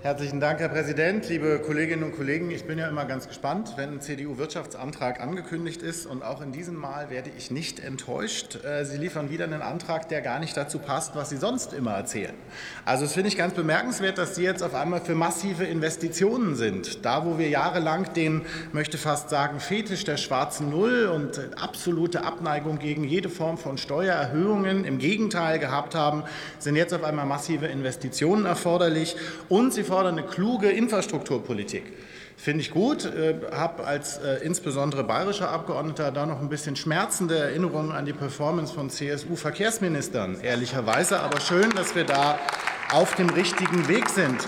Herzlichen Dank, Herr Präsident. Liebe Kolleginnen und Kollegen, ich bin ja immer ganz gespannt, wenn ein CDU-Wirtschaftsantrag angekündigt ist. Und auch in diesem Mal werde ich nicht enttäuscht. Äh, Sie liefern wieder einen Antrag, der gar nicht dazu passt, was Sie sonst immer erzählen. Also das finde ich ganz bemerkenswert, dass Sie jetzt auf einmal für massive Investitionen sind. Da, wo wir jahrelang den, möchte fast sagen, Fetisch der schwarzen Null und absolute Abneigung gegen jede Form von Steuererhöhungen im Gegenteil gehabt haben, sind jetzt auf einmal massive Investitionen erforderlich. Und Sie eine kluge Infrastrukturpolitik. Finde ich gut. Äh, habe als äh, insbesondere bayerischer Abgeordneter da noch ein bisschen schmerzende Erinnerungen an die Performance von CSU-Verkehrsministern, ehrlicherweise. Aber schön, dass wir da auf dem richtigen Weg sind.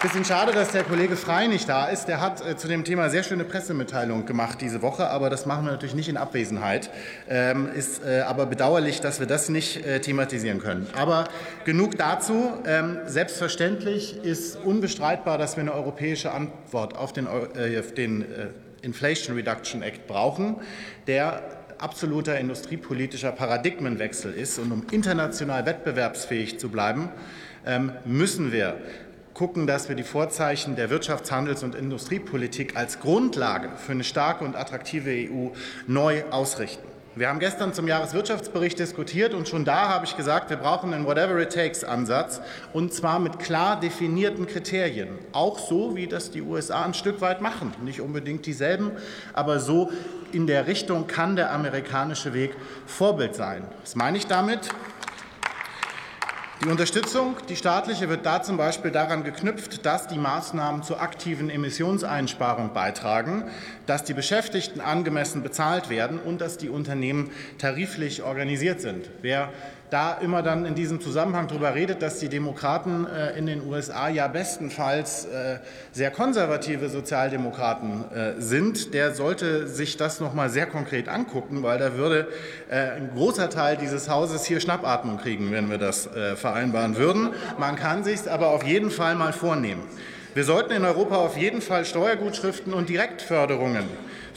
Bisschen schade, dass der Kollege Frei nicht da ist. Der hat äh, zu dem Thema sehr schöne Pressemitteilung gemacht diese Woche, aber das machen wir natürlich nicht in Abwesenheit. Ähm, ist äh, aber bedauerlich, dass wir das nicht äh, thematisieren können. Aber genug dazu. Ähm, selbstverständlich ist unbestreitbar, dass wir eine europäische Antwort auf den, auf den Inflation Reduction Act brauchen, der absoluter industriepolitischer Paradigmenwechsel ist. Und um international wettbewerbsfähig zu bleiben, ähm, müssen wir gucken, dass wir die Vorzeichen der Wirtschafts-, Handels- und Industriepolitik als Grundlage für eine starke und attraktive EU neu ausrichten. Wir haben gestern zum Jahreswirtschaftsbericht diskutiert und schon da habe ich gesagt, wir brauchen einen Whatever it takes Ansatz und zwar mit klar definierten Kriterien. Auch so, wie das die USA ein Stück weit machen. Nicht unbedingt dieselben, aber so in der Richtung kann der amerikanische Weg Vorbild sein. Was meine ich damit? Die Unterstützung, die staatliche, wird da zum Beispiel daran geknüpft, dass die Maßnahmen zur aktiven Emissionseinsparung beitragen, dass die Beschäftigten angemessen bezahlt werden und dass die Unternehmen tariflich organisiert sind. Wer da immer dann in diesem Zusammenhang darüber redet, dass die Demokraten äh, in den USA ja bestenfalls äh, sehr konservative Sozialdemokraten äh, sind, der sollte sich das noch mal sehr konkret angucken, weil da würde ein großer Teil dieses Hauses hier Schnappatmung kriegen, wenn wir das vereinbaren würden. Man kann sich aber auf jeden Fall mal vornehmen. Wir sollten in Europa auf jeden Fall Steuergutschriften und Direktförderungen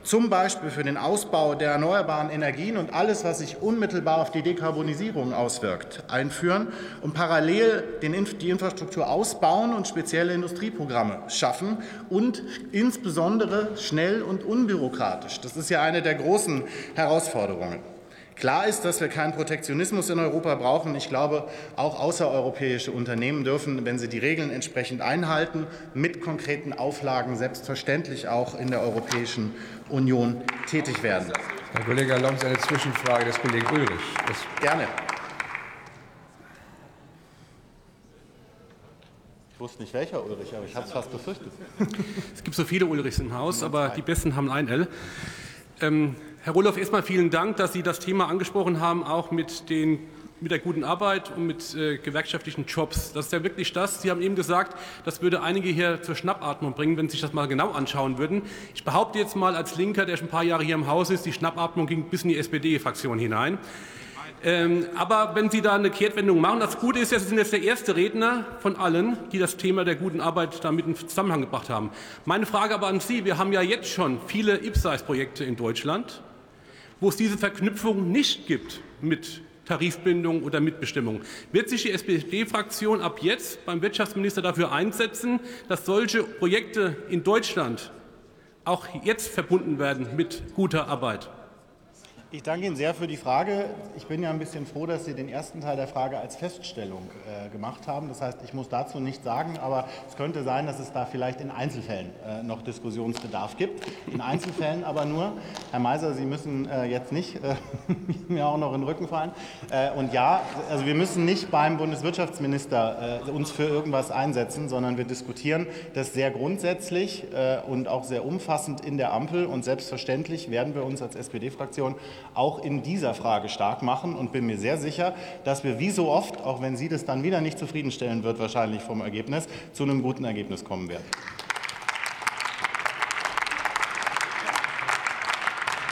zum Beispiel für den Ausbau der erneuerbaren Energien und alles, was sich unmittelbar auf die Dekarbonisierung auswirkt, einführen und parallel die Infrastruktur ausbauen und spezielle Industrieprogramme schaffen und insbesondere schnell und unbürokratisch. Das ist ja eine der großen Herausforderungen. Klar ist, dass wir keinen Protektionismus in Europa brauchen. Ich glaube, auch außereuropäische Unternehmen dürfen, wenn sie die Regeln entsprechend einhalten, mit konkreten Auflagen selbstverständlich auch in der Europäischen Union tätig werden. Herr Kollege Sie eine Zwischenfrage des Kollegen Ulrich. Das Gerne. Ich wusste nicht welcher Ulrich, aber ich habe es fast befürchtet. Es gibt so viele Ulrichs im Haus, aber die besten haben ein L. Ähm, Herr Roloff, erstmal vielen Dank, dass Sie das Thema angesprochen haben, auch mit, den, mit der guten Arbeit und mit äh, gewerkschaftlichen Jobs. Das ist ja wirklich das. Sie haben eben gesagt, das würde einige hier zur Schnappatmung bringen, wenn Sie sich das mal genau anschauen würden. Ich behaupte jetzt mal als Linker, der schon ein paar Jahre hier im Haus ist, die Schnappatmung ging bis in die SPD-Fraktion hinein. Ähm, aber wenn Sie da eine Kehrtwendung machen, das Gute ist ja, Sie sind jetzt der erste Redner von allen, die das Thema der guten Arbeit damit in Zusammenhang gebracht haben. Meine Frage aber an Sie, wir haben ja jetzt schon viele IPSAIS-Projekte in Deutschland wo es diese Verknüpfung nicht gibt mit Tarifbindung oder Mitbestimmung. Wird sich die SPD-Fraktion ab jetzt beim Wirtschaftsminister dafür einsetzen, dass solche Projekte in Deutschland auch jetzt verbunden werden mit guter Arbeit? Ich danke Ihnen sehr für die Frage. Ich bin ja ein bisschen froh, dass Sie den ersten Teil der Frage als Feststellung äh, gemacht haben. Das heißt, ich muss dazu nichts sagen, aber es könnte sein, dass es da vielleicht in Einzelfällen äh, noch Diskussionsbedarf gibt. In Einzelfällen aber nur. Herr Meiser, Sie müssen äh, jetzt nicht äh, mir auch noch in den Rücken fallen. Äh, und ja, also wir müssen nicht beim Bundeswirtschaftsminister äh, uns für irgendwas einsetzen, sondern wir diskutieren das sehr grundsätzlich und auch sehr umfassend in der Ampel. Und selbstverständlich werden wir uns als SPD-Fraktion auch in dieser Frage stark machen und bin mir sehr sicher, dass wir wie so oft, auch wenn Sie das dann wieder nicht zufriedenstellen wird, wahrscheinlich vom Ergebnis, zu einem guten Ergebnis kommen werden.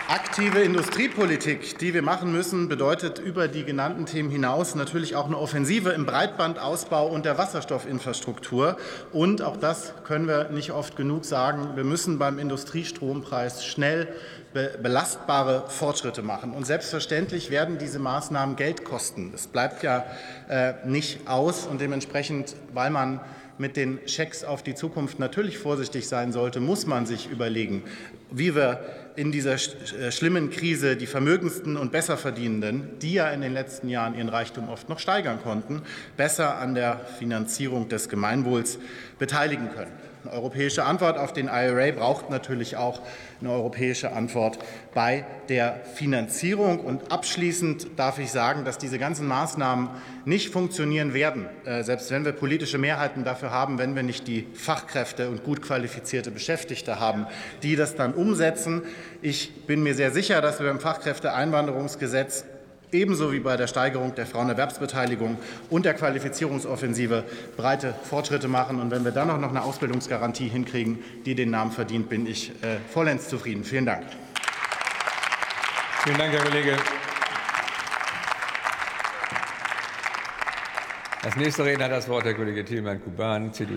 Aktive Industriepolitik, die wir machen müssen, bedeutet über die genannten Themen hinaus natürlich auch eine Offensive im Breitbandausbau und der Wasserstoffinfrastruktur. Und auch das können wir nicht oft genug sagen. Wir müssen beim Industriestrompreis schnell be belastbare Fortschritte machen. Und selbstverständlich werden diese Maßnahmen Geld kosten. Es bleibt ja äh, nicht aus und dementsprechend, weil man mit den Schecks auf die Zukunft natürlich vorsichtig sein sollte, muss man sich überlegen, wie wir in dieser äh, schlimmen Krise die Vermögendsten und Besserverdienenden, die ja in den letzten Jahren ihren Reichtum oft noch steigern konnten, besser an der Finanzierung des Gemeinwohls beteiligen können. Eine europäische Antwort auf den IRA braucht natürlich auch eine europäische Antwort bei der Finanzierung. Und abschließend darf ich sagen, dass diese ganzen Maßnahmen nicht funktionieren werden, äh, selbst wenn wir politische Mehrheiten dafür haben, wenn wir nicht die Fachkräfte und gut qualifizierte Beschäftigte haben, die das dann umsetzen. Ich bin mir sehr sicher, dass wir im Fachkräfteeinwanderungsgesetz ebenso wie bei der Steigerung der Frauenerwerbsbeteiligung und der Qualifizierungsoffensive breite Fortschritte machen. Und wenn wir dann auch noch eine Ausbildungsgarantie hinkriegen, die den Namen verdient, bin ich äh, vollends zufrieden. Vielen Dank. Vielen Dank, Herr Kollege. Als nächster Redner hat das Wort der Kollege Tilman Kuban, CDU.